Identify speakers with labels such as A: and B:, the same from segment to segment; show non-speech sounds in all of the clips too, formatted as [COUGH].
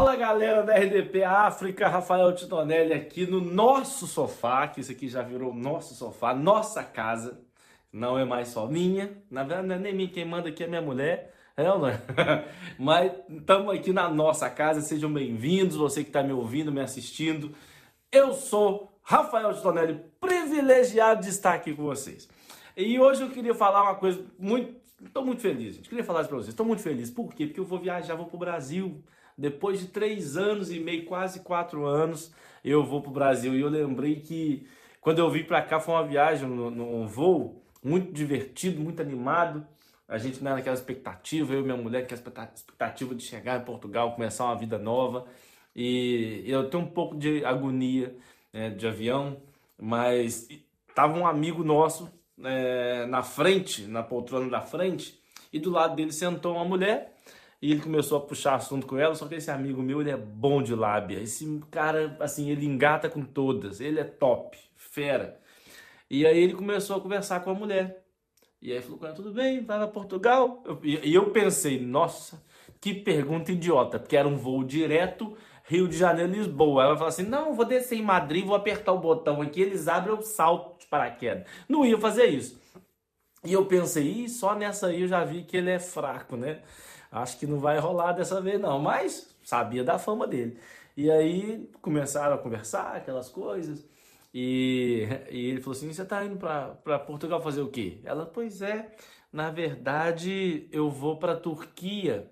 A: Fala galera da RDP África, Rafael Titonelli aqui no nosso sofá, que isso aqui já virou nosso sofá, nossa casa, não é mais só minha, na verdade não é nem minha, quem manda aqui é minha mulher, é ou não é? [LAUGHS] Mas estamos aqui na nossa casa, sejam bem-vindos, você que está me ouvindo, me assistindo. Eu sou Rafael Titonelli, privilegiado de estar aqui com vocês. E hoje eu queria falar uma coisa muito, estou muito feliz, gente, queria falar isso para vocês, estou muito feliz, por quê? Porque eu vou viajar, vou para o Brasil, depois de três anos e meio, quase quatro anos, eu vou para o Brasil. E eu lembrei que quando eu vim para cá foi uma viagem no voo muito divertido, muito animado. A gente não era naquela expectativa, eu e minha mulher, que a expectativa de chegar em Portugal, começar uma vida nova. E eu tenho um pouco de agonia né, de avião, mas tava um amigo nosso é, na frente, na poltrona da frente, e do lado dele sentou uma mulher e ele começou a puxar assunto com ela, só que esse amigo meu, ele é bom de lábia. Esse cara, assim, ele engata com todas. Ele é top, fera. E aí ele começou a conversar com a mulher. E aí falou com ela, tudo bem, vai para Portugal? E eu pensei, nossa, que pergunta idiota, porque era um voo direto Rio de Janeiro, Lisboa. Ela falou assim, não, vou descer em Madrid, vou apertar o botão aqui, eles abrem o salto de paraquedas. Não ia fazer isso. E eu pensei, só nessa aí eu já vi que ele é fraco, né? Acho que não vai rolar dessa vez não, mas sabia da fama dele. E aí começaram a conversar aquelas coisas. E, e ele falou assim: Você tá indo para Portugal fazer o quê? Ela, pois é, na verdade eu vou para Turquia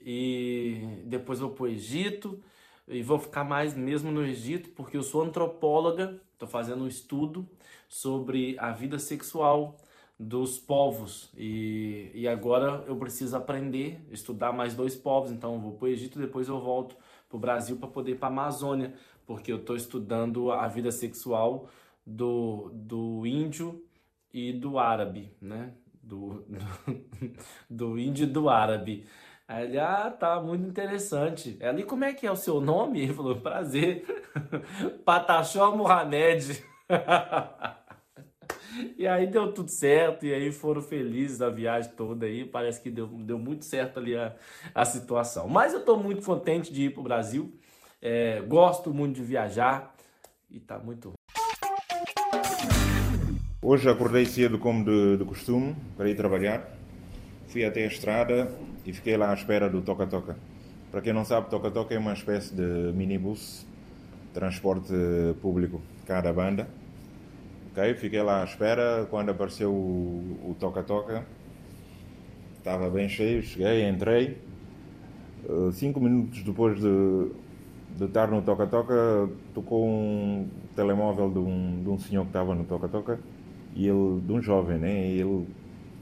A: e depois vou para o Egito e vou ficar mais mesmo no Egito porque eu sou antropóloga, estou fazendo um estudo sobre a vida sexual dos povos e, e agora eu preciso aprender, estudar mais dois povos, então eu vou para o Egito depois eu volto para o Brasil para poder para a Amazônia, porque eu estou estudando a vida sexual do, do índio e do árabe, né? Do, do, [LAUGHS] do índio e do árabe. Aí ele, ah, tá, muito interessante. Ela, e como é que é o seu nome? Ele falou, prazer, [LAUGHS] Patachó Mohamed. [LAUGHS] E aí deu tudo certo, e aí foram felizes a viagem toda aí. Parece que deu, deu muito certo ali a, a situação. Mas eu estou muito contente de ir para o Brasil. É, gosto muito de viajar e tá muito
B: Hoje acordei cedo como de, de costume para ir trabalhar. Fui até a estrada e fiquei lá à espera do toca-toca. Para quem não sabe, toca-toca é uma espécie de minibus, transporte público cá da banda Ok, fiquei lá à espera. Quando apareceu o toca-toca, estava bem cheio. Cheguei, entrei. Uh, cinco minutos depois de, de estar no toca-toca, tocou um telemóvel de um, de um senhor que estava no toca-toca e ele, de um jovem, né? E ele,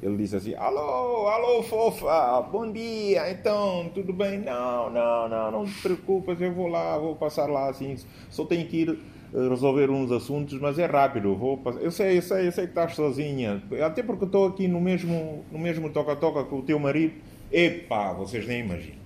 B: ele disse assim: Alô, alô, fofa, bom dia, então, tudo bem? Não, não, não, não te preocupes, eu vou lá, vou passar lá assim, só tenho que ir resolver uns assuntos, mas é rápido. Vou. Eu sei, eu sei, eu sei que estás sozinha. Até porque estou aqui no mesmo no mesmo toca-toca com o teu marido. Epá, vocês nem imaginam.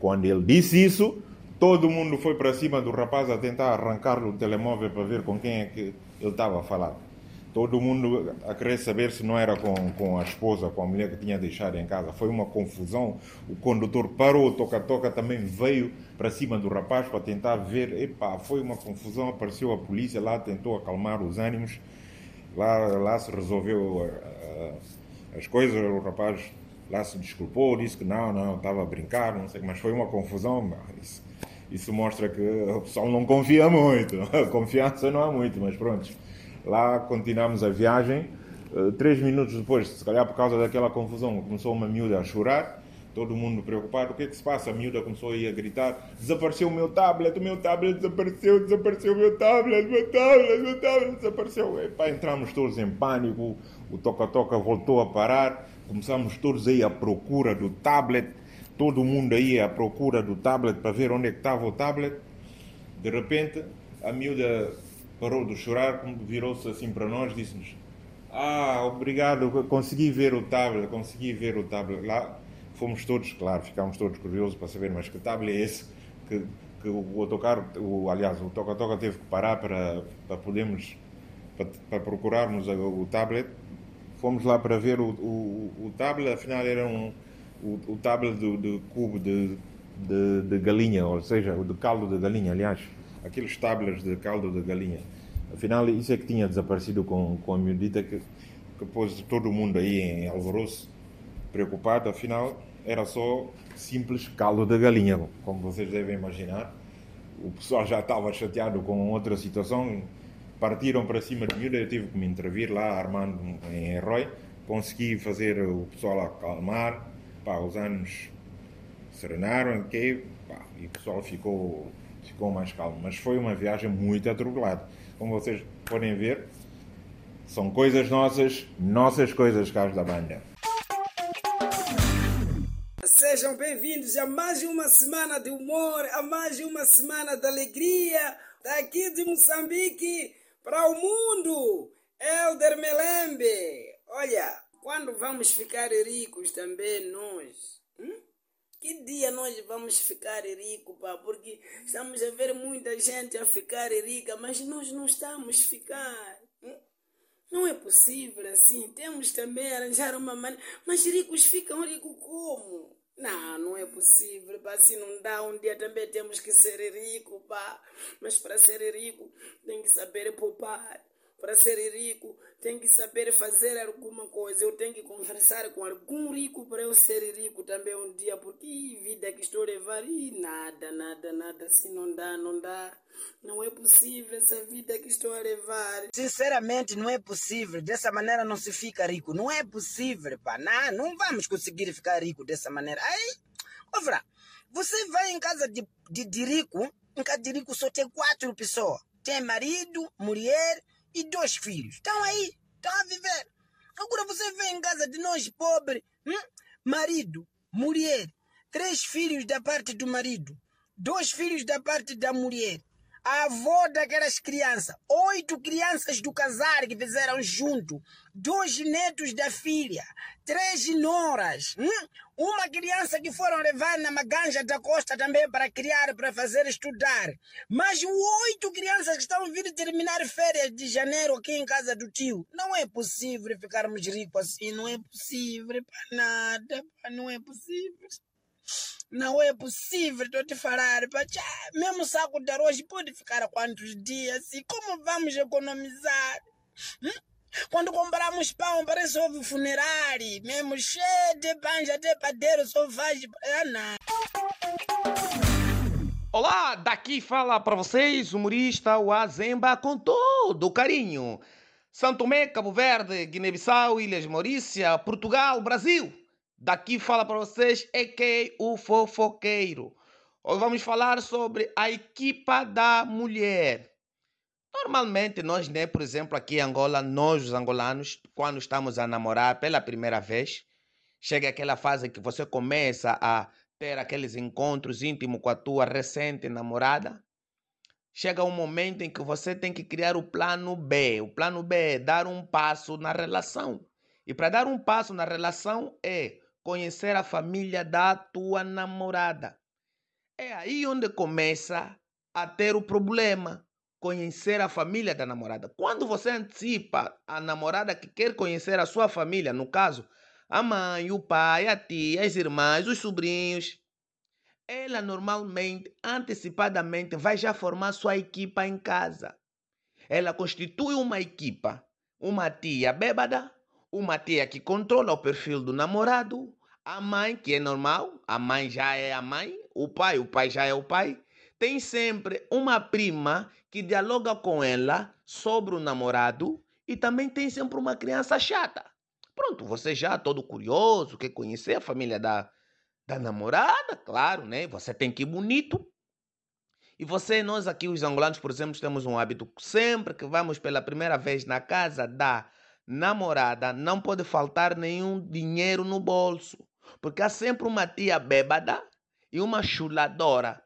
B: Quando ele disse isso, todo mundo foi para cima do rapaz a tentar arrancar-lhe o telemóvel para ver com quem é que ele estava a falar. Todo mundo a querer saber se não era com, com a esposa, com a mulher que tinha deixado em casa. Foi uma confusão. O condutor parou, o toca-toca também veio para cima do rapaz para tentar ver. Epá, foi uma confusão. Apareceu a polícia lá, tentou acalmar os ânimos. Lá, lá se resolveu uh, uh, as coisas. O rapaz lá se desculpou, disse que não, não, estava a brincar, não sei, mas foi uma confusão. Isso, isso mostra que o pessoal não confia muito. [LAUGHS] Confiança não há muito, mas pronto. Lá continuamos a viagem. Uh, três minutos depois, se calhar por causa daquela confusão, começou uma miúda a chorar. Todo mundo preocupado. O que é que se passa? A miúda começou a, ir a gritar: Desapareceu o meu tablet, o meu tablet desapareceu, desapareceu o meu tablet, meu tablet, meu tablet desapareceu. Epá, entramos todos em pânico. O toca-toca voltou a parar. Começamos todos aí à procura do tablet. Todo mundo aí à procura do tablet para ver onde é que estava o tablet. De repente, a miúda parou de chorar, virou-se assim para nós, disse-nos: Ah, obrigado, consegui ver o tablet, consegui ver o tablet. Lá fomos todos, claro, ficámos todos curiosos para saber, mas que tablet é esse que, que o autocarro, o, aliás, o toca-toca teve que parar para, para podermos, para, para procurarmos o, o tablet. Fomos lá para ver o, o, o tablet, afinal era um, o, o tablet do, do cubo de de, de galinha, ou seja, de caldo de galinha, aliás, aqueles tábuas de caldo de galinha. Afinal, isso é que tinha desaparecido com, com a miudita que, que pôs todo mundo aí em alvoroço, preocupado. Afinal, era só simples caldo de galinha, como vocês devem imaginar. O pessoal já estava chateado com outra situação, partiram para cima de miúda, eu tive que me intervir lá, armando em herói, consegui fazer o pessoal acalmar, pá, os anos serenaram, okay, pá, e o pessoal ficou, ficou mais calmo. Mas foi uma viagem muito atropelada. Como vocês podem ver, são coisas nossas, nossas coisas, caros da banda.
C: Sejam bem-vindos a mais uma semana de humor, a mais uma semana de alegria, daqui de Moçambique para o mundo. Elder Melembe. Olha, quando vamos ficar ricos também nós? Hum? Que dia nós vamos ficar ricos, pá? Porque estamos a ver muita gente a ficar rica, mas nós não estamos a ficar. Hum? Não é possível assim. Temos também arranjar uma maneira. Mas ricos ficam ricos como? Não, não é possível, pá, assim não dá. Um dia também temos que ser rico, pá. Mas para ser rico tem que saber poupar. Para ser rico tem que saber fazer alguma coisa. Eu tenho que conversar com algum rico para eu ser rico também um dia. Porque vida que estou a levar, e nada, nada, nada, assim não dá, não dá. Não é possível essa vida que estou a levar.
D: Sinceramente, não é possível. Dessa maneira não se fica rico. Não é possível, pá. Não, não vamos conseguir ficar rico dessa maneira. Aí, outra, você vai em casa de, de, de rico, em casa de rico só tem quatro pessoas. Tem marido, mulher e dois filhos. Estão aí, estão a viver. Agora você vem em casa de nós pobres, hum? marido, mulher, três filhos da parte do marido, dois filhos da parte da mulher, a avó daquelas crianças, oito crianças do casar que fizeram junto, dois netos da filha, três noras, hum? uma criança que foram levar na Maganja da Costa também para criar, para fazer estudar, mas oito crianças que estão vindo terminar férias de janeiro aqui em casa do tio. Não é possível ficarmos ricos assim, não é possível para nada, não é possível. Não é possível, estou te falar. Pá, mesmo saco de arroz pode ficar quantos dias? E como vamos economizar? Hum? Quando compramos pão, parece ovo funerário. Mesmo cheio de pães, até padeiro só faz.
E: Olá, daqui fala para vocês, humorista Wazemba, com todo o carinho. Santo Tomé, Cabo Verde, Guiné-Bissau, Ilhas Maurícia, Portugal, Brasil. Daqui fala para vocês é que o fofoqueiro. Hoje vamos falar sobre a equipa da mulher. Normalmente nós, né, por exemplo, aqui em Angola, nós os angolanos, quando estamos a namorar pela primeira vez, chega aquela fase que você começa a ter aqueles encontros íntimos com a tua recente namorada. Chega um momento em que você tem que criar o plano B. O plano B é dar um passo na relação. E para dar um passo na relação é conhecer a família da tua namorada. É aí onde começa a ter o problema. Conhecer a família da namorada. Quando você antecipa a namorada que quer conhecer a sua família, no caso, a mãe, o pai, a tia, as irmãs, os sobrinhos, ela normalmente, antecipadamente, vai já formar sua equipa em casa. Ela constitui uma equipa. Uma tia bêbada, uma tia que controla o perfil do namorado, a mãe, que é normal, a mãe já é a mãe, o pai, o pai já é o pai. Tem sempre uma prima que dialoga com ela sobre o namorado e também tem sempre uma criança chata. Pronto, você já todo curioso, quer conhecer a família da, da namorada, claro, né? Você tem que ir bonito. E você, nós aqui, os angolanos, por exemplo, temos um hábito, sempre que vamos pela primeira vez na casa da namorada, não pode faltar nenhum dinheiro no bolso. Porque há sempre uma tia bêbada e uma chuladora.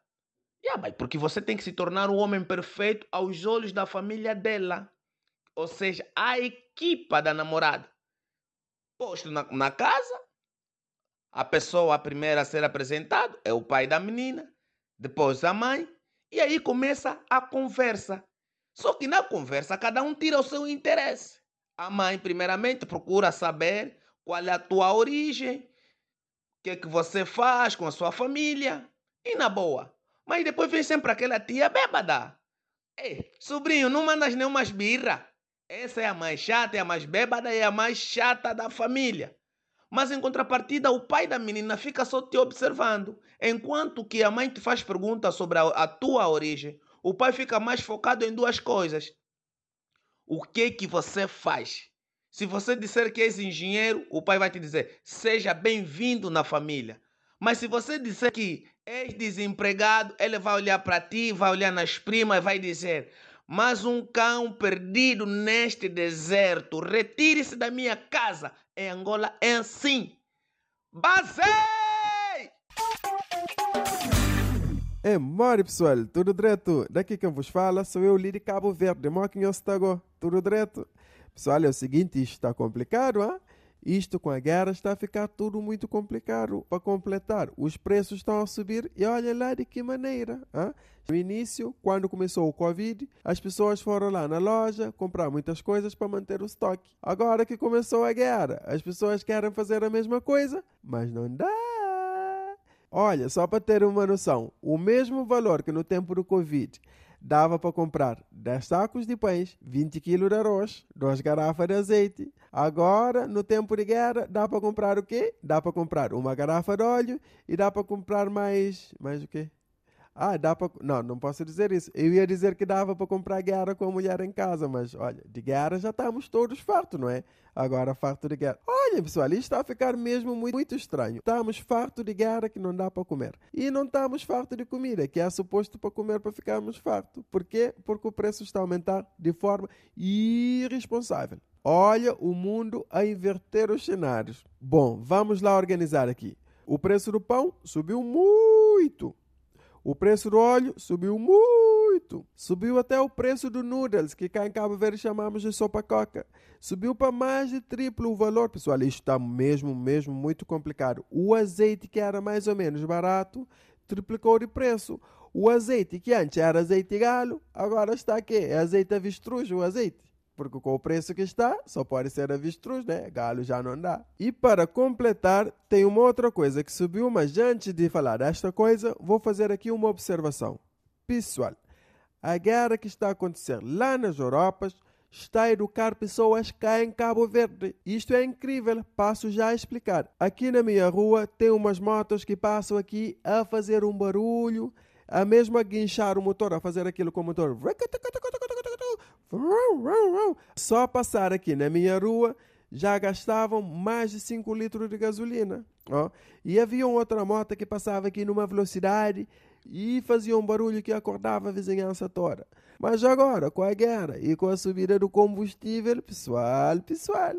E: Yeah, mas porque você tem que se tornar um homem perfeito aos olhos da família dela. Ou seja, a equipa da namorada. Posto na, na casa, a pessoa a primeira a ser apresentado é o pai da menina, depois a mãe, e aí começa a conversa. Só que na conversa cada um tira o seu interesse. A mãe, primeiramente, procura saber qual é a tua origem, que é que você faz com a sua família. E na boa. Mas depois vem sempre aquela tia bêbada. Ei, sobrinho, não mandas nenhuma birra. Essa é a mais chata, é a mais bêbada, é a mais chata da família. Mas em contrapartida, o pai da menina fica só te observando. Enquanto que a mãe te faz perguntas sobre a, a tua origem, o pai fica mais focado em duas coisas. O que que você faz? Se você disser que és engenheiro, o pai vai te dizer: seja bem-vindo na família. Mas se você disser que és desempregado, ele vai olhar para ti, vai olhar nas primas e vai dizer: mas um cão perdido neste deserto, retire-se da minha casa. Em Angola é assim. Basei!
F: É, mori pessoal, tudo direto? Daqui quem vos fala sou eu, Liri Cabo Verde, Moquinho Stago, tudo direto? Pessoal, é o seguinte, isto está complicado, hein? Isto com a guerra está a ficar tudo muito complicado. Para completar, os preços estão a subir e olha lá de que maneira. Hein? No início, quando começou o Covid, as pessoas foram lá na loja comprar muitas coisas para manter o estoque. Agora que começou a guerra, as pessoas querem fazer a mesma coisa, mas não dá. Olha, só para ter uma noção, o mesmo valor que no tempo do Covid dava para comprar 10 sacos de pães, 20 kg de arroz, 2 garrafas de azeite. Agora, no tempo de guerra, dá para comprar o quê? Dá para comprar uma garrafa de óleo e dá para comprar mais. Mais o quê? Ah, dá para. Não, não posso dizer isso. Eu ia dizer que dava para comprar guerra com a mulher em casa, mas olha, de guerra já estamos todos fartos, não é? Agora farto de guerra. Olha, pessoal, isto está a ficar mesmo muito, muito estranho. Estamos fartos de guerra que não dá para comer. E não estamos fartos de comida, que é suposto para comer para ficarmos fartos. Por quê? Porque o preço está a aumentar de forma irresponsável. Olha o mundo a inverter os cenários. Bom, vamos lá organizar aqui. O preço do pão subiu muito. O preço do óleo subiu muito. Subiu até o preço do noodles, que cá em Cabo Verde chamamos de sopa coca. Subiu para mais de triplo o valor. Pessoal, isto está mesmo, mesmo muito complicado. O azeite, que era mais ou menos barato, triplicou de preço. O azeite, que antes era azeite galo, agora está aqui. É azeite avestruz, o azeite. Porque com o preço que está, só pode ser avestruz, né? Galo já não dá. E para completar, tem uma outra coisa que subiu, mas antes de falar desta coisa, vou fazer aqui uma observação. Pessoal, a guerra que está a acontecer lá nas Europas está a educar pessoas cá em Cabo Verde. Isto é incrível, passo já a explicar. Aqui na minha rua tem umas motos que passam aqui a fazer um barulho, a mesmo a guinchar o motor, a fazer aquilo com o motor. Só passar aqui na minha rua já gastavam mais de 5 litros de gasolina. Ó. E havia outra moto que passava aqui numa velocidade e fazia um barulho que acordava a vizinhança toda. Mas agora, com a guerra e com a subida do combustível, pessoal, pessoal,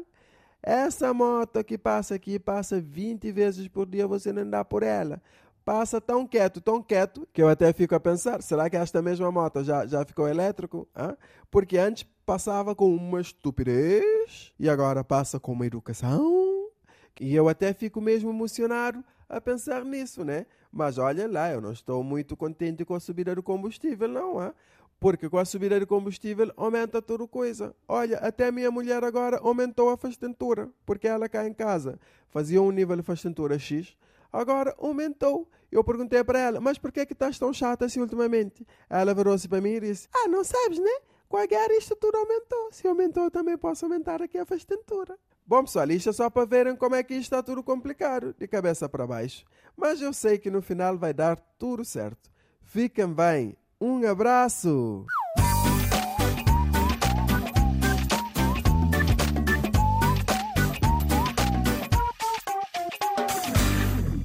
F: essa moto que passa aqui passa 20 vezes por dia, você não dá por ela passa tão quieto, tão quieto, que eu até fico a pensar, será que esta mesma moto já, já ficou elétrico? Hã? Porque antes passava com uma estupidez e agora passa com uma educação. E eu até fico mesmo emocionado a pensar nisso, né? Mas olha lá, eu não estou muito contente com a subida do combustível, não, hã? Porque com a subida do combustível aumenta tudo coisa. Olha, até minha mulher agora aumentou a fastentura, porque ela cá em casa fazia um nível de fastentura X, agora aumentou. Eu perguntei para ela, mas por que que estás tão chata assim ultimamente? Ela virou-se para mim e disse, ah, não sabes, né? Com a guerra isto tudo aumentou. Se aumentou, também posso aumentar aqui a fastentura. Bom, pessoal, isto é só para verem como é que isto está tudo complicado, de cabeça para baixo. Mas eu sei que no final vai dar tudo certo. Fiquem bem. Um abraço!